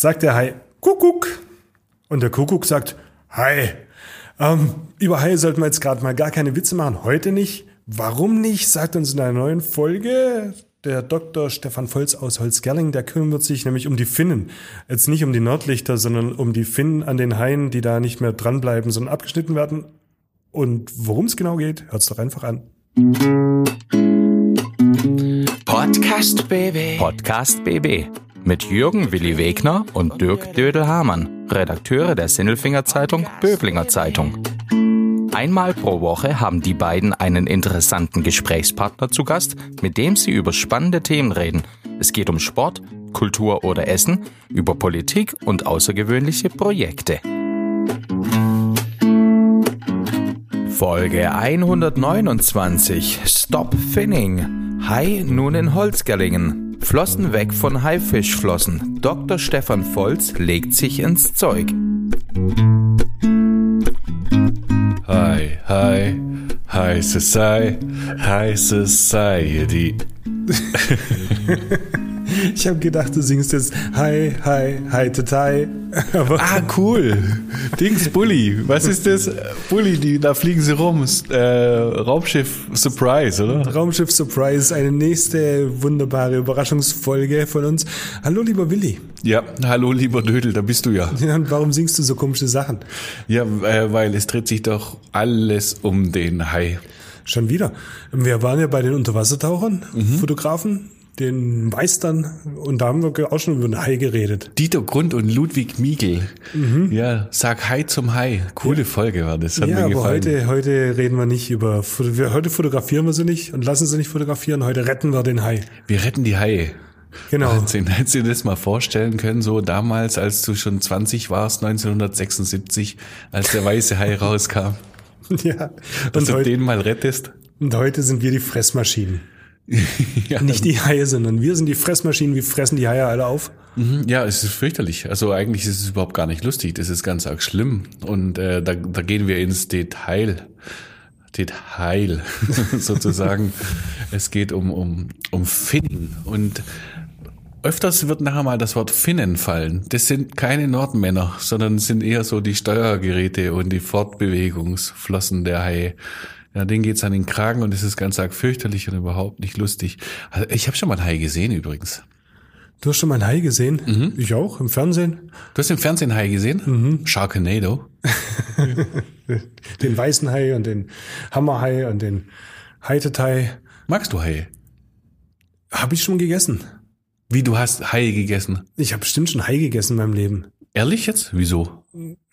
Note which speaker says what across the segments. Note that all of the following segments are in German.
Speaker 1: sagt der Hai Kuckuck. Und der Kuckuck sagt Hai. Ähm, über Haie sollten wir jetzt gerade mal gar keine Witze machen. Heute nicht. Warum nicht? Sagt uns in einer neuen Folge der Dr. Stefan Volz aus Holzgerling. Der kümmert sich nämlich um die Finnen. Jetzt nicht um die Nordlichter, sondern um die Finnen an den Haien, die da nicht mehr dranbleiben, sondern abgeschnitten werden. Und worum es genau geht, hört's doch einfach an.
Speaker 2: Podcast BB.
Speaker 3: Podcast BB mit Jürgen Willi Wegner und Dirk Dödel-Hamann, Redakteure der Sinnelfinger Zeitung Böblinger Zeitung. Einmal pro Woche haben die beiden einen interessanten Gesprächspartner zu Gast, mit dem sie über spannende Themen reden. Es geht um Sport, Kultur oder Essen, über Politik und außergewöhnliche Projekte. Folge 129 Stop Finning. Hai nun in Holzgerlingen. Flossen weg von Haifischflossen. Dr. Stefan Volz legt sich ins Zeug.
Speaker 4: Hi, hi, hi, Society, hi, Society.
Speaker 1: Ich habe gedacht, du singst jetzt Hi, Hi, Hi, Tatai.
Speaker 4: Ah, cool. Dings, Bully. Was ist das? Bully, die, da fliegen sie rum. Äh, Raumschiff Surprise, oder?
Speaker 1: Raumschiff Surprise, eine nächste wunderbare Überraschungsfolge von uns. Hallo, lieber Willi.
Speaker 4: Ja, hallo, lieber Dödel, da bist du ja.
Speaker 1: Ja, und warum singst du so komische Sachen?
Speaker 4: Ja, äh, weil es dreht sich doch alles um den Hai.
Speaker 1: Schon wieder. Wir waren ja bei den Unterwassertauchern, Fotografen, den Meistern, und da haben wir auch schon über den Hai geredet.
Speaker 4: Dieter Grund und Ludwig Miegel. Ja, sag Hi zum Hai. Coole Folge war das. Hat
Speaker 1: ja,
Speaker 4: mir
Speaker 1: aber
Speaker 4: gefallen.
Speaker 1: heute, heute reden wir nicht über, wir, heute fotografieren wir sie nicht und lassen sie nicht fotografieren, heute retten wir den Hai.
Speaker 4: Wir retten die Haie.
Speaker 1: Genau.
Speaker 4: Wahnsinn. Hättest du dir das mal vorstellen können, so damals, als du schon 20 warst, 1976, als der weiße Hai rauskam,
Speaker 1: Ja.
Speaker 4: dass
Speaker 1: Und
Speaker 4: du
Speaker 1: heute,
Speaker 4: den mal rettest?
Speaker 1: und heute sind wir die Fressmaschinen.
Speaker 4: ja,
Speaker 1: Nicht die Haie, sondern wir sind die Fressmaschinen. Wir fressen die Haie alle auf.
Speaker 4: Mhm, ja, es ist fürchterlich. Also eigentlich ist es überhaupt gar nicht lustig. Das ist ganz arg schlimm. Und äh, da, da gehen wir ins Detail. Detail sozusagen. es geht um, um, um Finnen. Und öfters wird nachher mal das Wort Finnen fallen. Das sind keine Nordmänner, sondern sind eher so die Steuergeräte und die Fortbewegungsflossen der Haie. Ja, denen geht's an den Kragen und es ist ganz arg fürchterlich und überhaupt nicht lustig. Also ich habe schon mal einen Hai gesehen übrigens.
Speaker 1: Du hast schon mal einen Hai gesehen?
Speaker 4: Mhm.
Speaker 1: Ich auch, im Fernsehen.
Speaker 4: Du hast im Fernsehen Hai gesehen?
Speaker 1: Mhm.
Speaker 4: Sharknado.
Speaker 1: Den weißen Hai und den Hammerhai und den Haitetai.
Speaker 4: Magst du Haie?
Speaker 1: Habe ich schon gegessen.
Speaker 4: Wie, du hast Haie gegessen?
Speaker 1: Ich habe bestimmt schon Hai gegessen in meinem Leben.
Speaker 4: Ehrlich jetzt? Wieso?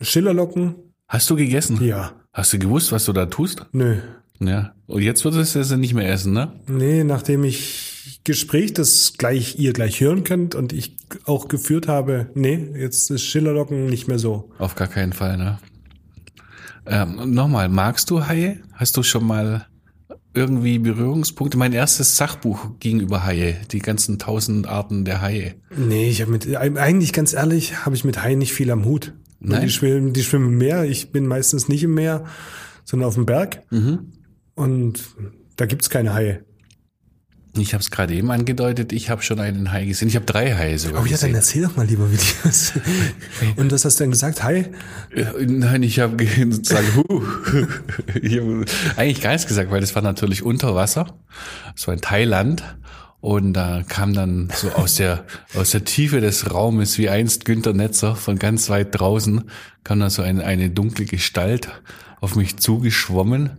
Speaker 1: Schillerlocken?
Speaker 4: Hast du gegessen?
Speaker 1: Ja.
Speaker 4: Hast du gewusst, was du da tust?
Speaker 1: Nö.
Speaker 4: Ja. Und jetzt würdest du es nicht mehr essen, ne?
Speaker 1: Nee, nachdem ich Gespräch, das gleich ihr gleich hören könnt und ich auch geführt habe, nee, jetzt ist Schillerlocken nicht mehr so.
Speaker 4: Auf gar keinen Fall, ne? Ähm, Nochmal, magst du Haie? Hast du schon mal irgendwie Berührungspunkte? Mein erstes Sachbuch ging über Haie, die ganzen tausend Arten der Haie.
Speaker 1: Nee, ich habe mit eigentlich ganz ehrlich, habe ich mit Haien nicht viel am Hut.
Speaker 4: Nein?
Speaker 1: Die schwimmen, die schwimmen im Meer. Ich bin meistens nicht im Meer, sondern auf dem Berg.
Speaker 4: Mhm.
Speaker 1: Und da gibt's keine Haie.
Speaker 4: Ich habe es gerade eben angedeutet, ich habe schon einen Hai gesehen. Ich habe drei Haie sogar
Speaker 1: Oh ja, dann
Speaker 4: gesehen.
Speaker 1: erzähl doch mal lieber, wie die was. Und was hast du denn gesagt? Hai?
Speaker 4: Äh, Nein, ich habe gesagt, huh. ich hab eigentlich gar nichts gesagt, weil das war natürlich unter Wasser. Es war in Thailand. Und da kam dann so aus der, aus der Tiefe des Raumes, wie einst Günter Netzer von ganz weit draußen, kam da so eine, eine dunkle Gestalt auf mich zugeschwommen.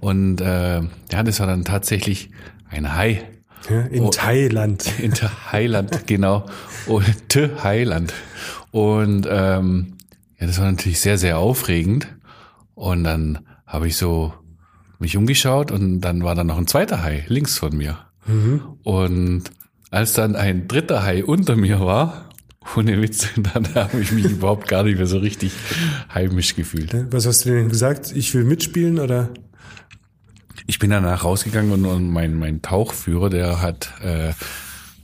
Speaker 4: Und äh, ja, das war dann tatsächlich ein Hai.
Speaker 1: In
Speaker 4: Oh.
Speaker 1: Thailand.
Speaker 4: In der Heiland, genau. Und der Heiland. Und ähm, ja, das war natürlich sehr, sehr aufregend. Und dann habe ich so mich umgeschaut und dann war da noch ein zweiter Hai links von mir. Und als dann ein dritter Hai unter mir war, ohne Witz, dann habe ich mich überhaupt gar nicht mehr so richtig heimisch gefühlt.
Speaker 1: Was hast du denn gesagt? Ich will mitspielen oder?
Speaker 4: Ich bin danach rausgegangen und, und mein, mein Tauchführer, der hat äh,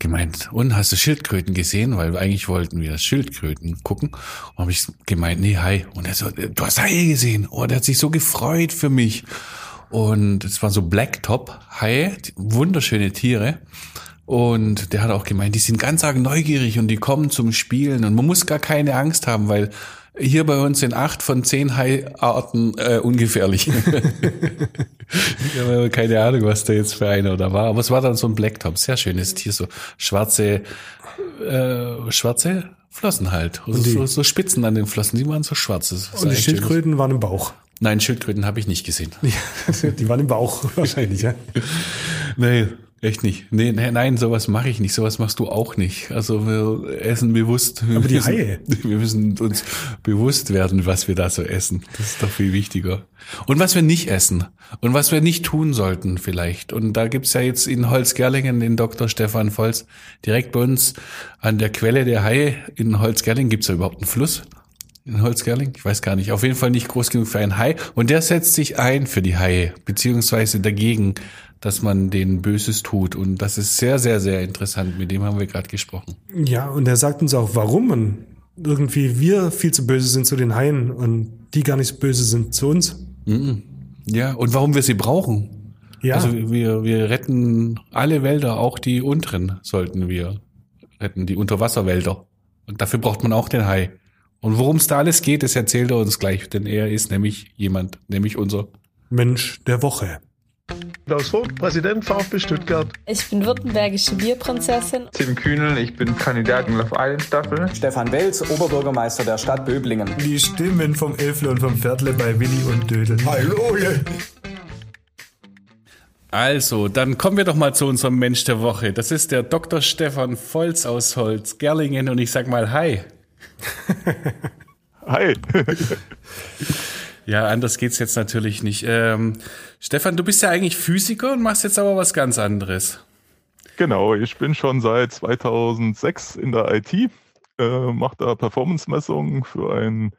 Speaker 4: gemeint, und hast du Schildkröten gesehen? Weil eigentlich wollten wir Schildkröten gucken. Und habe ich gemeint, nee, hi. Und er so, du hast Haie gesehen. Oh, der hat sich so gefreut für mich. Und es waren so Blacktop-Haie, wunderschöne Tiere. Und der hat auch gemeint, die sind ganz arg neugierig und die kommen zum Spielen und man muss gar keine Angst haben, weil hier bei uns sind acht von zehn Haiarten äh, ungefährlich. ich habe keine Ahnung, was da jetzt für einer da war, aber es war dann so ein Blacktop, sehr schönes Tier, so schwarze, äh, schwarze Flossen halt, also so, so Spitzen an den Flossen, die waren so schwarz.
Speaker 1: Und die Schildkröten waren im Bauch.
Speaker 4: Nein, Schildkröten habe ich nicht gesehen.
Speaker 1: die waren im Bauch wahrscheinlich, ja.
Speaker 4: Nee, echt nicht. Nee, nee nein, sowas mache ich nicht. Sowas machst du auch nicht. Also wir essen bewusst. Wir
Speaker 1: Aber die
Speaker 4: müssen,
Speaker 1: Haie.
Speaker 4: Wir müssen uns bewusst werden, was wir da so essen. Das ist doch viel wichtiger. Und was wir nicht essen. Und was wir nicht tun sollten vielleicht. Und da gibt's ja jetzt in Holzgerlingen den Dr. Stefan Volz. Direkt bei uns an der Quelle der Haie in Holzgerlingen. Gibt's da überhaupt einen Fluss? In Holzgerling? Ich weiß gar nicht. Auf jeden Fall nicht groß genug für einen Hai. Und der setzt sich ein für die Haie, beziehungsweise dagegen, dass man denen Böses tut. Und das ist sehr, sehr, sehr interessant. Mit dem haben wir gerade gesprochen.
Speaker 1: Ja, und er sagt uns auch, warum und irgendwie wir viel zu böse sind zu den Haien und die gar nicht so böse sind zu uns.
Speaker 4: Ja, und warum wir sie brauchen.
Speaker 1: Ja,
Speaker 4: Also wir, wir retten alle Wälder, auch die unteren sollten wir retten, die Unterwasserwälder. Und dafür braucht man auch den Hai. Und worum es da alles geht, das erzählt er uns gleich, denn er ist nämlich jemand, nämlich unser
Speaker 1: Mensch der Woche.
Speaker 5: Klaus Vogt, Präsident VfB Stuttgart.
Speaker 6: Ich bin württembergische Bierprinzessin.
Speaker 7: Tim Kühnel, ich bin Kandidat in Love Island Staffel.
Speaker 8: Stefan Welz, Oberbürgermeister der Stadt Böblingen.
Speaker 9: Die Stimmen vom Elfle und vom Viertle bei Willi und Dödel. Hallo.
Speaker 4: Also, dann kommen wir doch mal zu unserem Mensch der Woche. Das ist der Dr. Stefan Volz aus Holz, Gerlingen und ich sag mal Hi.
Speaker 10: Hi.
Speaker 4: Ja, anders geht's jetzt natürlich nicht. Ähm, Stefan, du bist ja eigentlich Physiker und machst jetzt aber was ganz anderes.
Speaker 10: Genau, ich bin schon seit 2006 in der IT, äh, mache da Performance-Messungen für ein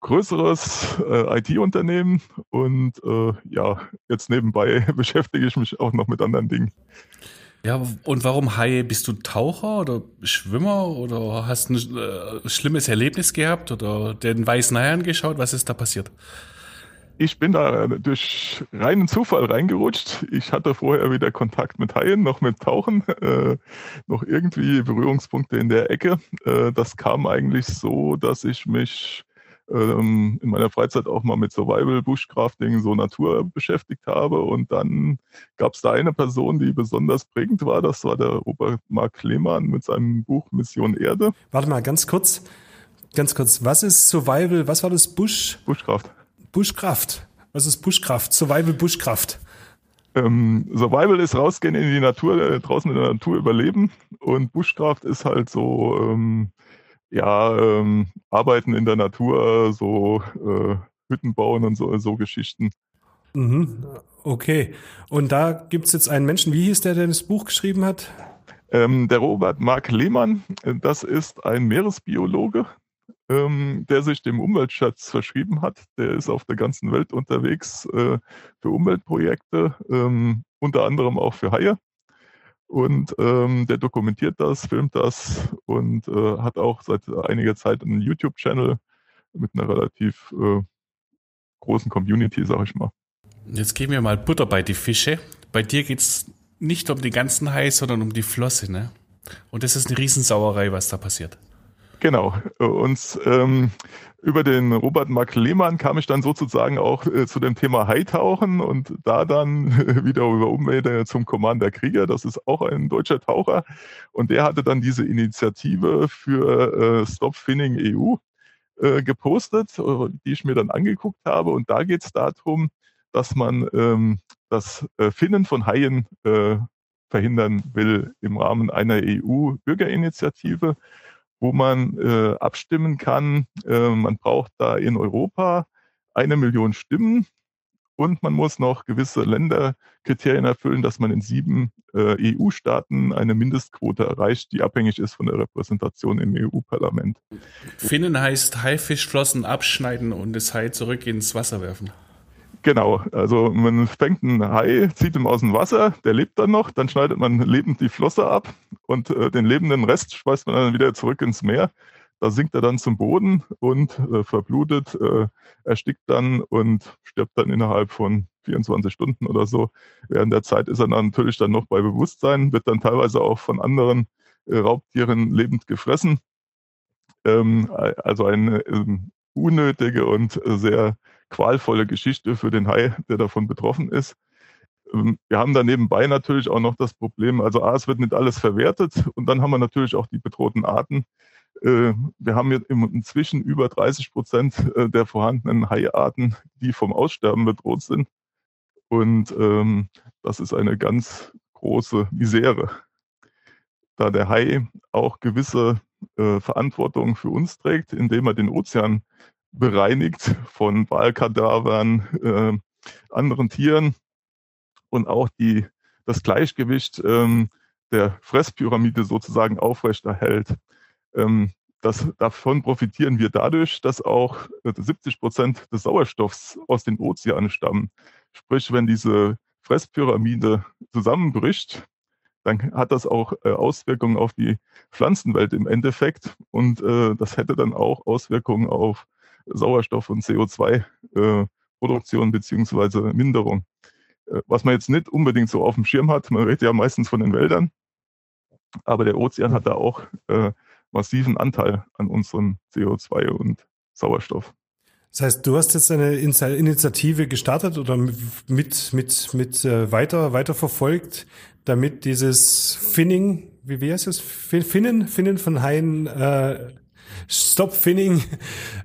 Speaker 10: größeres äh, IT-Unternehmen und äh, ja, jetzt nebenbei beschäftige ich mich auch noch mit anderen Dingen.
Speaker 4: Ja, und warum Haie? Bist du Taucher oder Schwimmer oder hast ein äh, schlimmes Erlebnis gehabt oder den weißen Hai angeschaut? Was ist da passiert?
Speaker 10: Ich bin da durch reinen Zufall reingerutscht. Ich hatte vorher wieder Kontakt mit Haien, noch mit Tauchen, äh, noch irgendwie Berührungspunkte in der Ecke. Äh, das kam eigentlich so, dass ich mich ähm, in meiner Freizeit auch mal mit Survival, Bushcrafting, so Natur beschäftigt habe. Und dann gab es da eine Person, die besonders prägend war. Das war der Robert Mark Lehmann mit seinem Buch Mission Erde.
Speaker 1: Warte mal, ganz kurz. Ganz kurz. Was ist Survival? Was war das? Bush?
Speaker 10: Bushcraft.
Speaker 1: Bushcraft. Was ist Bushcraft? Survival Bushcraft.
Speaker 10: Ähm, Survival ist rausgehen in die Natur, äh, draußen in der Natur überleben. Und Bushcraft ist halt so, ähm, ja, ähm, Arbeiten in der Natur, so äh, Hütten bauen und so, so Geschichten.
Speaker 1: Mhm. Okay. Und da gibt's jetzt einen Menschen, wie hieß der, der das Buch geschrieben hat?
Speaker 10: Ähm, der Robert Mark Lehmann, äh, das ist ein Meeresbiologe, ähm, der sich dem Umweltschutz verschrieben hat. Der ist auf der ganzen Welt unterwegs äh, für Umweltprojekte, ähm, unter anderem auch für Haie. Und ähm, der dokumentiert das, filmt das und äh, hat auch seit einiger Zeit einen YouTube-Channel mit einer relativ äh, großen Community, sag ich mal.
Speaker 4: Jetzt geben wir mal Butter bei die Fische. Bei dir geht's nicht um die ganzen Hai, sondern um die Flosse, ne? Und das ist eine Riesensauerei, was da passiert.
Speaker 10: Genau. Und ähm, über den Robert Mark Lehmann kam ich dann sozusagen auch äh, zu dem Thema Haitauchen und da dann wieder über Umwege zum Commander Krieger. Das ist auch ein deutscher Taucher. Und der hatte dann diese Initiative für äh, Stop Finning EU äh, gepostet, äh, die ich mir dann angeguckt habe. Und da geht es darum, dass man ähm, das äh, Finnen von Haien äh, verhindern will im Rahmen einer EU-Bürgerinitiative wo man äh, abstimmen kann. Äh, man braucht da in Europa eine Million Stimmen und man muss noch gewisse Länderkriterien erfüllen, dass man in sieben äh, EU-Staaten eine Mindestquote erreicht, die abhängig ist von der Repräsentation im EU-Parlament.
Speaker 4: Finnen heißt Haifischflossen abschneiden und das Hai zurück ins Wasser werfen.
Speaker 10: Genau, also man fängt einen Hai, zieht ihn aus dem Wasser, der lebt dann noch, dann schneidet man lebend die Flosse ab und äh, den lebenden Rest schmeißt man dann wieder zurück ins Meer. da sinkt er dann zum Boden und äh, verblutet, äh, erstickt dann und stirbt dann innerhalb von 24 Stunden oder so. Während der Zeit ist er dann natürlich dann noch bei Bewusstsein, wird dann teilweise auch von anderen äh, Raubtieren lebend gefressen. Ähm, also eine ähm, unnötige und sehr qualvolle Geschichte für den Hai, der davon betroffen ist. Ähm, wir haben da nebenbei natürlich auch noch das Problem, also A, es wird nicht alles verwertet und dann haben wir natürlich auch die bedrohten Arten. Äh, wir haben jetzt inzwischen über 30 Prozent äh, der vorhandenen Haiarten, die vom Aussterben bedroht sind. Und ähm, das ist eine ganz große Misere, da der Hai auch gewisse äh, Verantwortung für uns trägt, indem er den Ozean bereinigt von Walkadavern, äh, anderen Tieren und auch die, das Gleichgewicht ähm, der Fresspyramide sozusagen aufrechterhält. Ähm, das, davon profitieren wir dadurch, dass auch 70 Prozent des Sauerstoffs aus den Ozeanen stammen. Sprich, wenn diese Fresspyramide zusammenbricht, dann hat das auch äh, Auswirkungen auf die Pflanzenwelt im Endeffekt und äh, das hätte dann auch Auswirkungen auf Sauerstoff- und CO2-Produktion äh, beziehungsweise Minderung. Äh, was man jetzt nicht unbedingt so auf dem Schirm hat, man redet ja meistens von den Wäldern, aber der Ozean hat da auch äh, massiven Anteil an unserem CO2 und Sauerstoff.
Speaker 1: Das heißt, du hast jetzt eine Initiative gestartet oder mit, mit, mit äh, weiter, weiter verfolgt, damit dieses Finning, wie, heißt es? Finnen, Finnen von Hain, äh, Stop Finning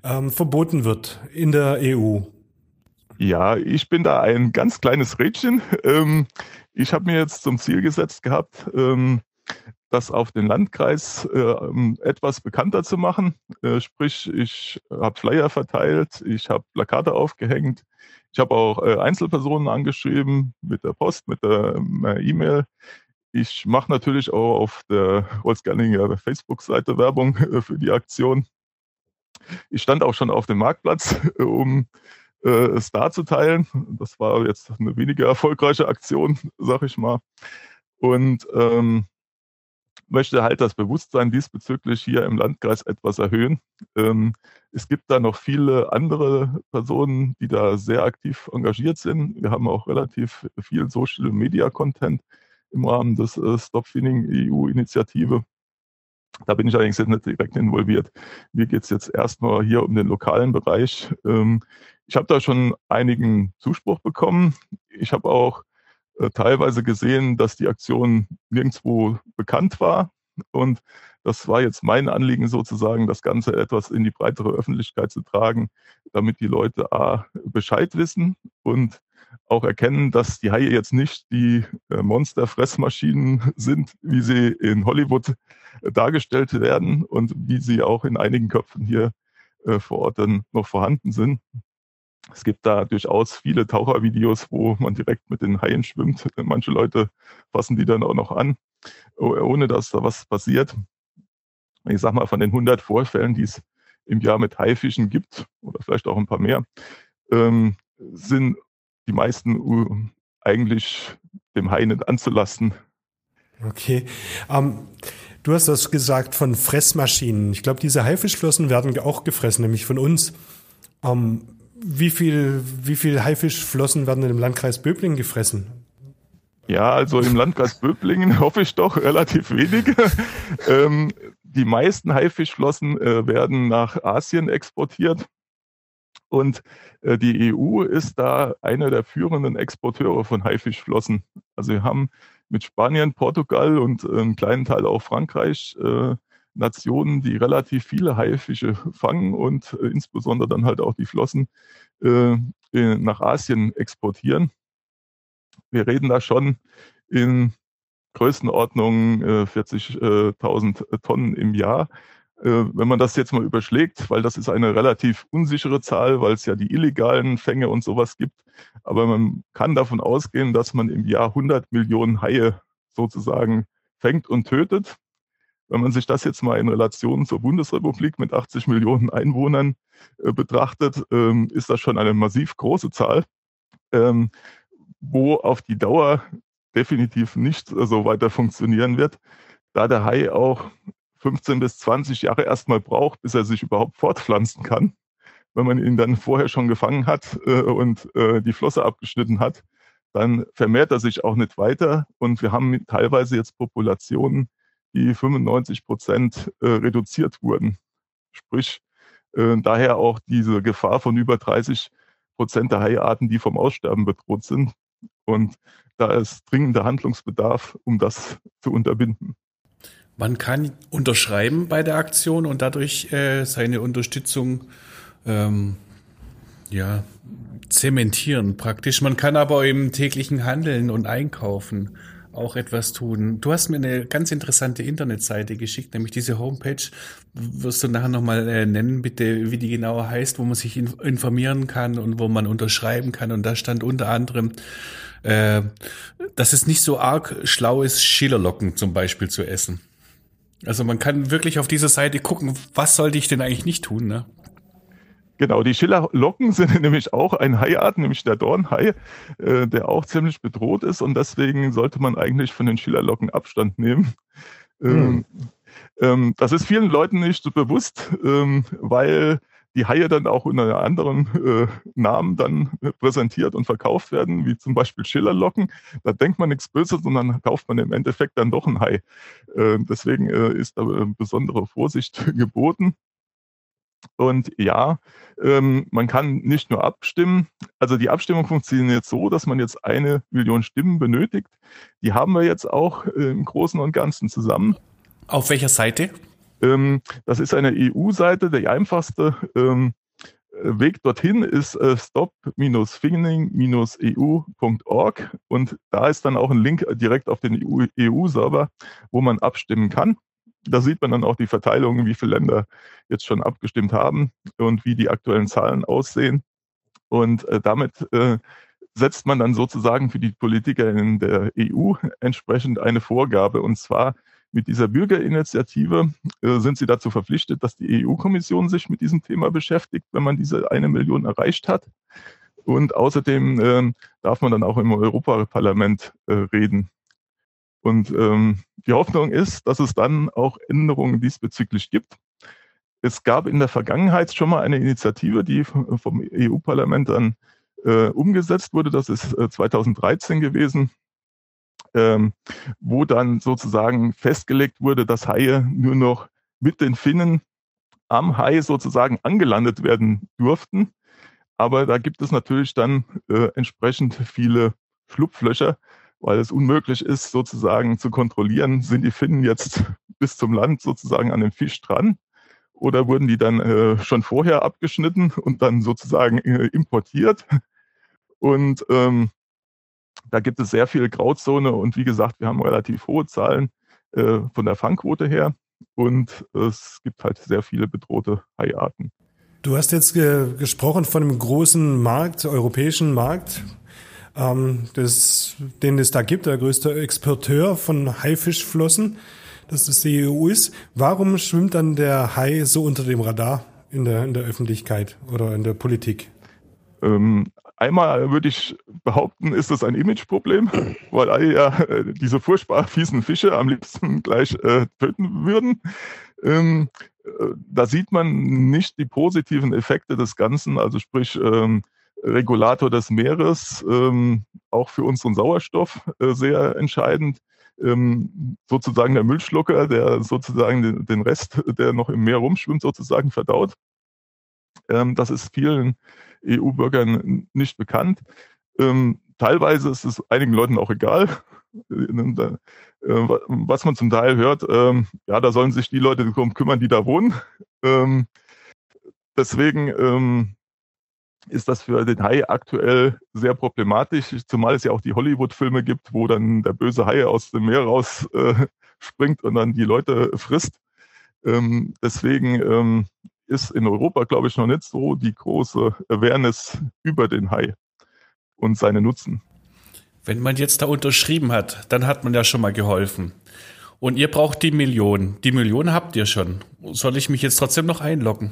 Speaker 1: ähm, verboten wird in der EU.
Speaker 10: Ja, ich bin da ein ganz kleines Rädchen. Ähm, ich habe mir jetzt zum Ziel gesetzt gehabt, ähm, das auf den Landkreis äh, etwas bekannter zu machen. Äh, sprich, ich habe Flyer verteilt, ich habe Plakate aufgehängt, ich habe auch äh, Einzelpersonen angeschrieben mit der Post, mit der äh, E-Mail. Ich mache natürlich auch auf der Holzgerlinger Facebook-Seite Werbung äh, für die Aktion. Ich stand auch schon auf dem Marktplatz, um äh, es darzuteilen. Das war jetzt eine weniger erfolgreiche Aktion, sag ich mal. Und ähm, möchte halt das Bewusstsein diesbezüglich hier im Landkreis etwas erhöhen. Ähm, es gibt da noch viele andere Personen, die da sehr aktiv engagiert sind. Wir haben auch relativ viel Social Media Content im Rahmen des äh, Stop Finning EU-Initiative. Da bin ich allerdings jetzt nicht direkt involviert. Mir geht es jetzt erstmal hier um den lokalen Bereich. Ähm, ich habe da schon einigen Zuspruch bekommen. Ich habe auch äh, teilweise gesehen, dass die Aktion nirgendwo bekannt war. Und das war jetzt mein Anliegen sozusagen, das Ganze etwas in die breitere Öffentlichkeit zu tragen, damit die Leute A, Bescheid wissen und auch erkennen, dass die Haie jetzt nicht die äh, Monsterfressmaschinen sind, wie sie in Hollywood äh, dargestellt werden und wie sie auch in einigen Köpfen hier vor Ort dann noch vorhanden sind. Es gibt da durchaus viele Tauchervideos, wo man direkt mit den Haien schwimmt. Manche Leute fassen die dann auch noch an, ohne dass da was passiert. Ich sag mal, von den 100 Vorfällen, die es im Jahr mit Haifischen gibt, oder vielleicht auch ein paar mehr, ähm, sind die meisten eigentlich dem Hai nicht anzulasten.
Speaker 1: Okay. Um, du hast das gesagt von Fressmaschinen. Ich glaube, diese Haifischflossen werden auch gefressen, nämlich von uns. Um, wie viel, wie viel Haifischflossen werden im Landkreis Böblingen gefressen?
Speaker 10: Ja, also im Landkreis Böblingen hoffe ich doch relativ wenig. ähm, die meisten Haifischflossen äh, werden nach Asien exportiert. Und äh, die EU ist da einer der führenden Exporteure von Haifischflossen. Also wir haben mit Spanien, Portugal und äh, einem kleinen Teil auch Frankreich äh, Nationen, die relativ viele Haifische fangen und äh, insbesondere dann halt auch die Flossen äh, nach Asien exportieren. Wir reden da schon in Größenordnung äh, 40.000 äh, Tonnen im Jahr. Äh, wenn man das jetzt mal überschlägt, weil das ist eine relativ unsichere Zahl, weil es ja die illegalen Fänge und sowas gibt. Aber man kann davon ausgehen, dass man im Jahr 100 Millionen Haie sozusagen fängt und tötet. Wenn man sich das jetzt mal in Relation zur Bundesrepublik mit 80 Millionen Einwohnern äh, betrachtet, ähm, ist das schon eine massiv große Zahl, ähm, wo auf die Dauer definitiv nicht so weiter funktionieren wird, da der Hai auch 15 bis 20 Jahre erstmal braucht, bis er sich überhaupt fortpflanzen kann. Wenn man ihn dann vorher schon gefangen hat äh, und äh, die Flosse abgeschnitten hat, dann vermehrt er sich auch nicht weiter. Und wir haben teilweise jetzt Populationen, die 95 Prozent äh, reduziert wurden. Sprich, äh, daher auch diese Gefahr von über 30 Prozent der Haiarten, die vom Aussterben bedroht sind. Und da ist dringender Handlungsbedarf, um das zu unterbinden.
Speaker 4: Man kann unterschreiben bei der Aktion und dadurch äh, seine Unterstützung ähm, ja, zementieren praktisch. Man kann aber im täglichen Handeln und Einkaufen auch etwas tun. Du hast mir eine ganz interessante Internetseite geschickt, nämlich diese Homepage. Wirst du nachher nochmal äh, nennen, bitte, wie die genau heißt, wo man sich in, informieren kann und wo man unterschreiben kann. Und da stand unter anderem, äh, dass es nicht so arg schlau ist, Schillerlocken zum Beispiel zu essen. Also man kann wirklich auf dieser Seite gucken, was sollte ich denn eigentlich nicht tun, ne?
Speaker 10: Genau, die Schillerlocken sind nämlich auch ein Haiart, nämlich der Dornhai, äh, der auch ziemlich bedroht ist und deswegen sollte man eigentlich von den Schillerlocken Abstand nehmen. Hm. Ähm, das ist vielen Leuten nicht so bewusst, ähm, weil die Haie dann auch unter anderen äh, Namen dann präsentiert und verkauft werden, wie zum Beispiel Schillerlocken. Da denkt man nichts Böses und dann kauft man im Endeffekt dann doch ein Hai. Äh, deswegen äh, ist da äh, besondere Vorsicht geboten. Und ja, ähm, man kann nicht nur abstimmen. Also die Abstimmung funktioniert so, dass man jetzt eine Million Stimmen benötigt. Die haben wir jetzt auch äh, im Großen und Ganzen zusammen.
Speaker 4: Auf welcher Seite?
Speaker 10: Ähm, das ist eine EU-Seite, der einfachste ähm, Weg dorthin ist äh, stop-finning-eu.org und da ist dann auch ein Link direkt auf den EU-Server, e wo man abstimmen kann. Da sieht man dann auch die Verteilung, wie viele Länder jetzt schon abgestimmt haben und wie die aktuellen Zahlen aussehen. Und äh, damit äh, setzt man dann sozusagen für die Politiker in der EU entsprechend eine Vorgabe. Und zwar mit dieser Bürgerinitiative äh, sind sie dazu verpflichtet, dass die EU-Kommission sich mit diesem Thema beschäftigt, wenn man diese eine Million erreicht hat. Und außerdem äh, darf man dann auch im Europaparlament äh, reden. Und ähm, die Hoffnung ist, dass es dann auch Änderungen diesbezüglich gibt. Es gab in der Vergangenheit schon mal eine Initiative, die vom EU-Parlament dann äh, umgesetzt wurde. Das ist äh, 2013 gewesen, ähm, wo dann sozusagen festgelegt wurde, dass Haie nur noch mit den Finnen am Hai sozusagen angelandet werden durften. Aber da gibt es natürlich dann äh, entsprechend viele Schlupflöcher, weil es unmöglich ist, sozusagen zu kontrollieren, sind die Finnen jetzt bis zum Land sozusagen an dem Fisch dran oder wurden die dann äh, schon vorher abgeschnitten und dann sozusagen äh, importiert. Und ähm, da gibt es sehr viel Grauzone und wie gesagt, wir haben relativ hohe Zahlen äh, von der Fangquote her und es gibt halt sehr viele bedrohte Haiarten.
Speaker 1: Du hast jetzt ge gesprochen von einem großen Markt, europäischen Markt ähm, das, den es da gibt, der größte Exporteur von Haifischflossen, dass das die EU ist. Warum schwimmt dann der Hai so unter dem Radar in der, in der Öffentlichkeit oder in der Politik?
Speaker 10: Ähm, einmal würde ich behaupten, ist das ein Imageproblem, weil alle ja äh, diese furchtbar fiesen Fische am liebsten gleich äh, töten würden. Ähm, äh, da sieht man nicht die positiven Effekte des Ganzen, also sprich ähm, Regulator des Meeres, ähm, auch für unseren Sauerstoff äh, sehr entscheidend. Ähm, sozusagen der Müllschlucker, der sozusagen den, den, Rest, der noch im Meer rumschwimmt, sozusagen verdaut. Ähm, das ist vielen EU-Bürgern nicht bekannt. Ähm, teilweise ist es einigen Leuten auch egal. Äh, was man zum Teil hört, ähm, ja, da sollen sich die Leute darum kümmern, die da wohnen. Ähm, deswegen ähm, ist das für den Hai aktuell sehr problematisch, zumal es ja auch die Hollywood-Filme gibt, wo dann der böse Hai aus dem Meer raus äh, springt und dann die Leute frisst. Ähm, deswegen ähm, ist in Europa, glaube ich, noch nicht so die große Awareness über den Hai und seine Nutzen.
Speaker 4: Wenn man jetzt da unterschrieben hat, dann hat man ja schon mal geholfen. Und ihr braucht die Million. Die Million habt ihr schon. Soll ich mich jetzt trotzdem noch einloggen?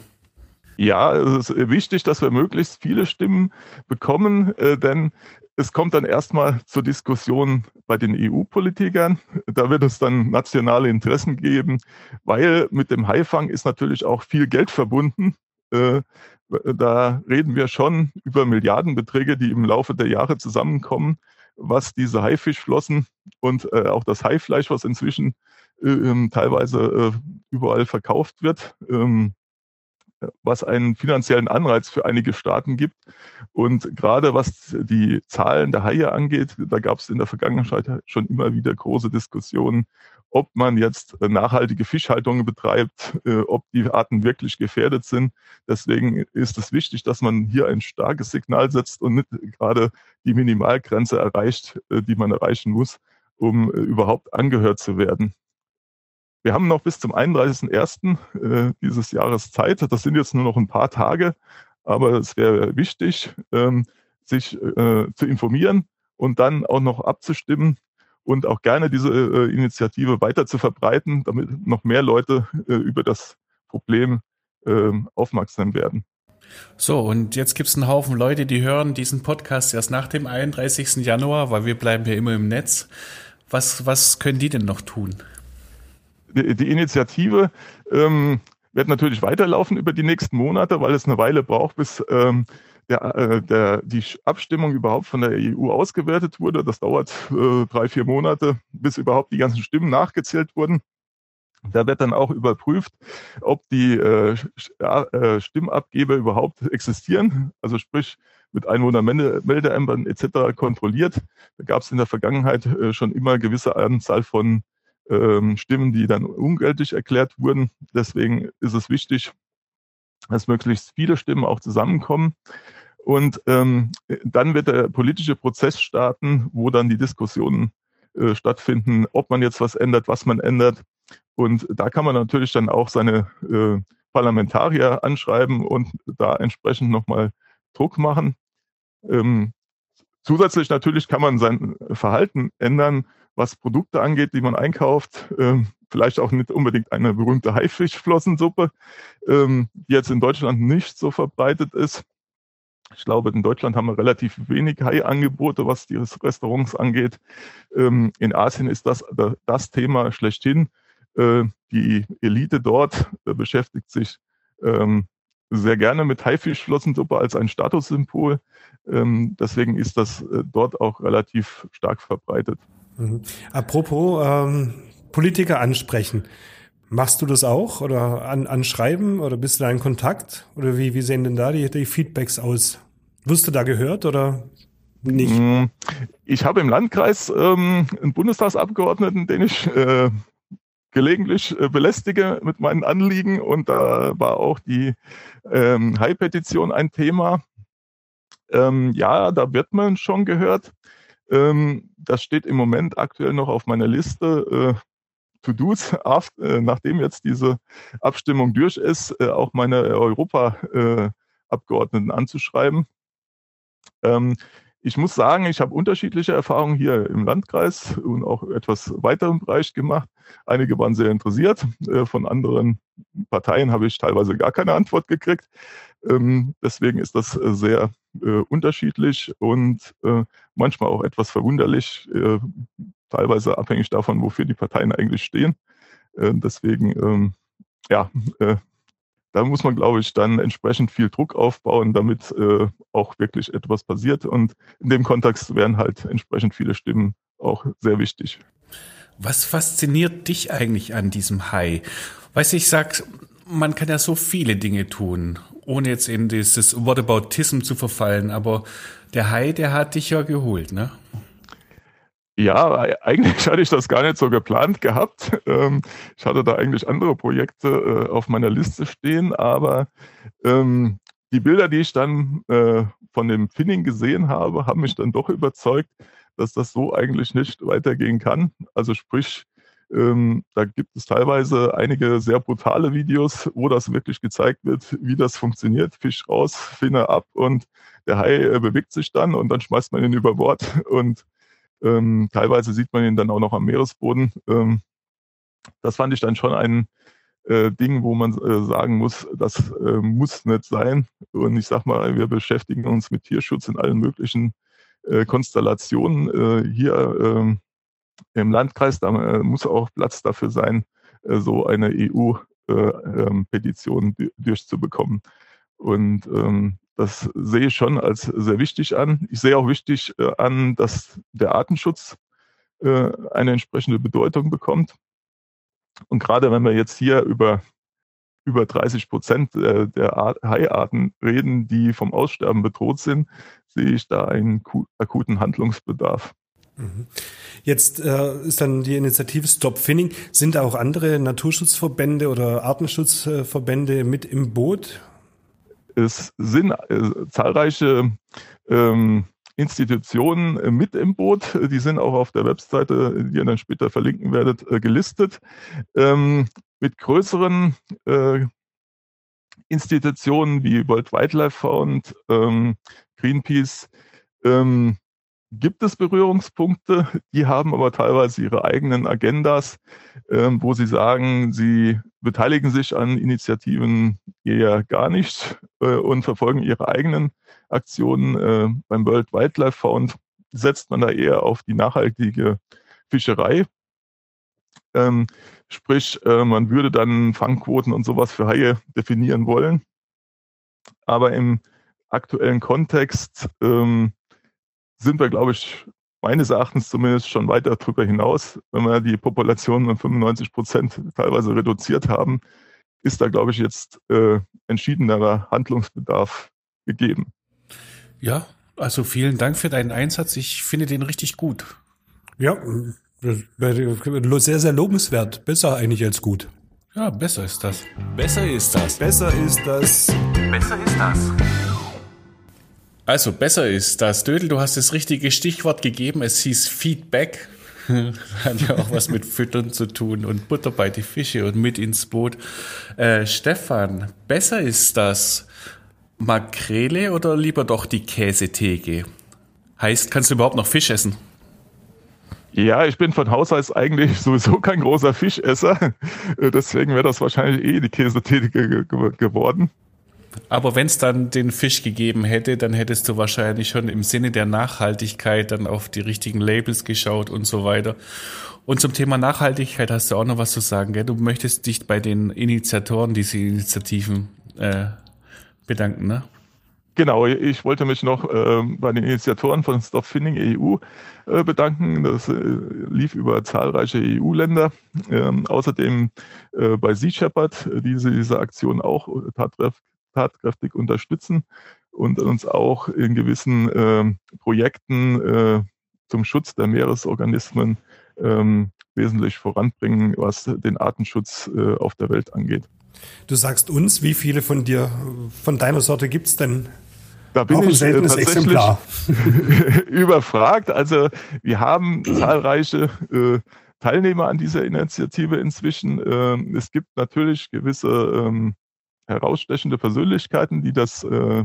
Speaker 10: Ja, es ist wichtig, dass wir möglichst viele Stimmen bekommen, äh, denn es kommt dann erstmal zur Diskussion bei den EU-Politikern. Da wird es dann nationale Interessen geben, weil mit dem Haifang ist natürlich auch viel Geld verbunden. Äh, da reden wir schon über Milliardenbeträge, die im Laufe der Jahre zusammenkommen, was diese Haifischflossen und äh, auch das Haifleisch, was inzwischen äh, ähm, teilweise überall verkauft wird, ähm, was einen finanziellen Anreiz für einige Staaten gibt. Und gerade was die Zahlen der Haie angeht, da gab es in der Vergangenheit schon immer wieder große Diskussionen, ob man jetzt nachhaltige Fischhaltungen betreibt, äh, ob die Arten wirklich gefährdet sind. Deswegen ist es wichtig, dass man hier ein starkes Signal setzt und nicht gerade die Minimalgrenze erreicht, äh, die man erreichen muss, um äh, überhaupt angehört zu werden. Wir haben noch bis zum 31.01. Äh, dieses Jahres Zeit. Das sind jetzt nur noch ein paar Tage, aber es wäre wichtig, ähm, sich äh, zu informieren und dann auch noch abzustimmen und auch gerne diese äh, Initiative weiter zu verbreiten, damit noch mehr Leute über das Problem ähm, aufmerksam werden.
Speaker 4: So, und jetzt gibt es einen Haufen Leute, die hören diesen Podcast erst nach dem 31. Januar, weil wir bleiben ja immer im Netz. Was, was können die denn noch tun?
Speaker 10: Die, Initiative ähm, wird natürlich weiterlaufen über die nächsten Monate, weil es eine Weile braucht, bis ähm, der, äh, der, die Abstimmung überhaupt von der EU ausgewertet wurde. Das dauert äh, drei, vier Monate, bis überhaupt die ganzen Stimmen nachgezählt wurden. Da wird dann auch überprüft, ob die äh, äh, Stimmabgeber überhaupt existieren, also sprich mit Einwohnermeldeämtern etc. kontrolliert. Da gab es in der Vergangenheit äh, schon immer gewisse Anzahl von ähm, Stimmen, die dann ungültig erklärt wurden. Deswegen ist es wichtig, dass möglichst viele Stimmen auch zusammenkommen. Und ähm, dann wird der politische Prozess starten, wo dann die Diskussionen äh, stattfinden, ob man jetzt was ändert, was man ändert. Und da kann man natürlich dann auch seine äh, Parlamentarier anschreiben und da entsprechend nochmal Druck machen. Ähm, zusätzlich natürlich kann man sein Verhalten ändern was Produkte angeht, die man einkauft. Ähm, vielleicht auch nicht unbedingt eine berühmte Haifischflossensuppe, ähm, die jetzt in Deutschland nicht so verbreitet ist. Ich glaube, in Deutschland haben wir relativ wenig Hai-Angebote, was die Restaurants angeht. Ähm, in Asien ist das das Thema schlechthin. Äh, die Elite dort äh, beschäftigt sich ähm, sehr gerne mit Haifischflossensuppe als ein Statussymbol. Ähm, deswegen ist das äh, dort auch relativ stark verbreitet.
Speaker 1: Mhm. Apropos ähm, Politiker ansprechen. Machst du das auch oder an, anschreiben oder bist du da in Kontakt? Oder wie, wie sehen denn da die, die Feedbacks aus? Wirst du da gehört oder nicht? Mhm.
Speaker 10: Ich habe im Landkreis ähm, einen Bundestagsabgeordneten, den ich äh, gelegentlich äh, belästige mit meinen Anliegen und da war auch die ähm, High-Petition ein Thema. Ähm, ja, da wird man schon gehört. Ähm, das steht im Moment aktuell noch auf meiner Liste. Äh, To-Dos, äh, nachdem jetzt diese Abstimmung durch ist, äh, auch meine Europa-Abgeordneten anzuschreiben. Ähm, ich muss sagen, ich habe unterschiedliche Erfahrungen hier im Landkreis und auch etwas weiteren Bereich gemacht. Einige waren sehr interessiert. Äh, von anderen Parteien habe ich teilweise gar keine Antwort gekriegt. Ähm, deswegen ist das äh, sehr äh, unterschiedlich und manchmal auch etwas verwunderlich, teilweise abhängig davon, wofür die Parteien eigentlich stehen. Deswegen, ähm, ja, da muss man, glaube ich, dann entsprechend viel Druck aufbauen, damit äh, auch wirklich etwas passiert. Und in dem Kontext wären halt entsprechend viele Stimmen auch sehr wichtig.
Speaker 4: Was fasziniert dich eigentlich an diesem Hai? Weißt du, ich sag, man kann ja so viele Dinge tun, ohne jetzt in dieses Whataboutism zu verfallen, aber der Hai, der hat dich ja geholt, ne?
Speaker 10: Ja, eigentlich hatte ich das gar nicht so geplant gehabt. Ähm, ich hatte da eigentlich andere Projekte äh, auf meiner Liste stehen, aber ähm, die Bilder, die ich dann äh, von dem Finning gesehen habe, haben mich dann doch überzeugt, dass das so eigentlich nicht weitergehen kann. Also sprich, ähm, da gibt es teilweise einige sehr brutale Videos, wo das wirklich gezeigt wird, wie das funktioniert. Fisch raus, Finne ab und der Hai äh, bewegt sich dann und dann schmeißt man ihn über Bord und ähm, teilweise sieht man ihn dann auch noch am Meeresboden. Ähm, das fand ich dann schon ein äh, Ding, wo man äh, sagen muss, das äh, muss nicht sein. Und ich sag mal, wir beschäftigen uns mit Tierschutz in allen möglichen äh, Konstellationen. Äh, hier ähm, im Landkreis, da äh, muss auch Platz dafür sein, äh, so eine EU-Petition äh, ähm, durchzubekommen. Und ähm, das sehe ich schon als sehr wichtig an. Ich sehe auch wichtig an, dass der Artenschutz eine entsprechende Bedeutung bekommt. Und gerade wenn wir jetzt hier über über 30 Prozent der Haiarten reden, die vom Aussterben bedroht sind, sehe ich da einen akuten Handlungsbedarf.
Speaker 1: Jetzt äh, ist dann die Initiative Stop Finning. Sind auch andere Naturschutzverbände oder Artenschutzverbände mit im Boot?
Speaker 10: Es sind äh, zahlreiche ähm, Institutionen äh, mit im Boot. Die sind auch auf der Webseite, die ihr dann später verlinken werdet, äh, gelistet. Ähm, mit größeren äh, Institutionen wie World Wildlife Fund, ähm, Greenpeace ähm, gibt es Berührungspunkte. Die haben aber teilweise ihre eigenen Agendas, ähm, wo sie sagen, sie beteiligen sich an Initiativen eher gar nicht äh, und verfolgen ihre eigenen Aktionen. Äh, beim World Wildlife Fund setzt man da eher auf die nachhaltige Fischerei. Ähm, sprich, äh, man würde dann Fangquoten und sowas für Haie definieren wollen. Aber im aktuellen Kontext ähm, sind wir, glaube ich, meines Erachtens zumindest schon weiter darüber hinaus. Wenn wir die Population um 95 Prozent teilweise reduziert haben, ist da, glaube ich, jetzt äh, entschiedenerer Handlungsbedarf gegeben.
Speaker 4: Ja, also vielen Dank für deinen Einsatz. Ich finde den richtig gut.
Speaker 1: Ja, sehr, sehr lobenswert. Besser eigentlich als gut.
Speaker 4: Ja, besser ist das.
Speaker 3: Besser ist das.
Speaker 1: Besser ist das.
Speaker 3: Besser ist das.
Speaker 4: Also, besser ist das. Dödel, du hast das richtige Stichwort gegeben. Es hieß Feedback. Hat ja auch was mit Füttern zu tun und Butter bei die Fische und mit ins Boot. Äh, Stefan, besser ist das Makrele oder lieber doch die Käsetheke? Heißt, kannst du überhaupt noch Fisch essen?
Speaker 10: Ja, ich bin von Haus aus eigentlich sowieso kein großer Fischesser. Deswegen wäre das wahrscheinlich eh die Käsetheke geworden.
Speaker 4: Aber wenn es dann den Fisch gegeben hätte, dann hättest du wahrscheinlich schon im Sinne der Nachhaltigkeit dann auf die richtigen Labels geschaut und so weiter. Und zum Thema Nachhaltigkeit hast du auch noch was zu sagen, gell? Du möchtest dich bei den Initiatoren dieser Initiativen äh, bedanken, ne?
Speaker 10: Genau, ich wollte mich noch äh, bei den Initiatoren von Stop Finning EU äh, bedanken. Das äh, lief über zahlreiche EU-Länder. Ähm, außerdem äh, bei Sea Shepherd, die diese Aktion auch tatkräftig tatkräftig unterstützen und uns auch in gewissen äh, Projekten äh, zum Schutz der Meeresorganismen ähm, wesentlich voranbringen, was den Artenschutz äh, auf der Welt angeht.
Speaker 1: Du sagst uns, wie viele von dir, von deiner Sorte gibt es denn?
Speaker 10: Da bin ich äh, tatsächlich Exemplar. überfragt. Also wir haben zahlreiche äh, Teilnehmer an dieser Initiative inzwischen. Ähm, es gibt natürlich gewisse ähm, herausstechende Persönlichkeiten, die das äh,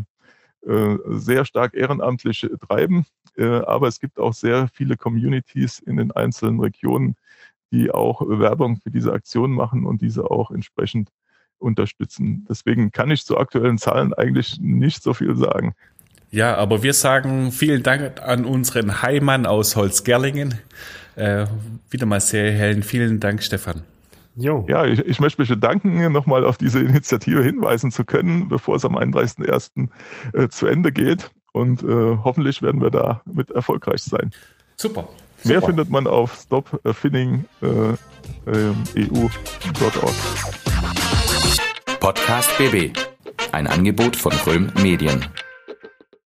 Speaker 10: äh, sehr stark ehrenamtlich treiben. Äh, aber es gibt auch sehr viele Communities in den einzelnen Regionen, die auch Werbung für diese Aktion machen und diese auch entsprechend unterstützen. Deswegen kann ich zu aktuellen Zahlen eigentlich nicht so viel sagen.
Speaker 4: Ja, aber wir sagen vielen Dank an unseren Heimann aus Holzgerlingen. Äh, wieder mal sehr hellen. Vielen Dank, Stefan.
Speaker 10: Jo. Ja, ich, ich möchte mich bedanken, nochmal auf diese Initiative hinweisen zu können, bevor es am 31.01. Äh, zu Ende geht. Und äh, hoffentlich werden wir da mit erfolgreich sein.
Speaker 4: Super.
Speaker 10: Mehr
Speaker 4: Super.
Speaker 10: findet man auf stopfinning.eu.org. Äh,
Speaker 3: Podcast BB. Ein Angebot von Röhm Medien.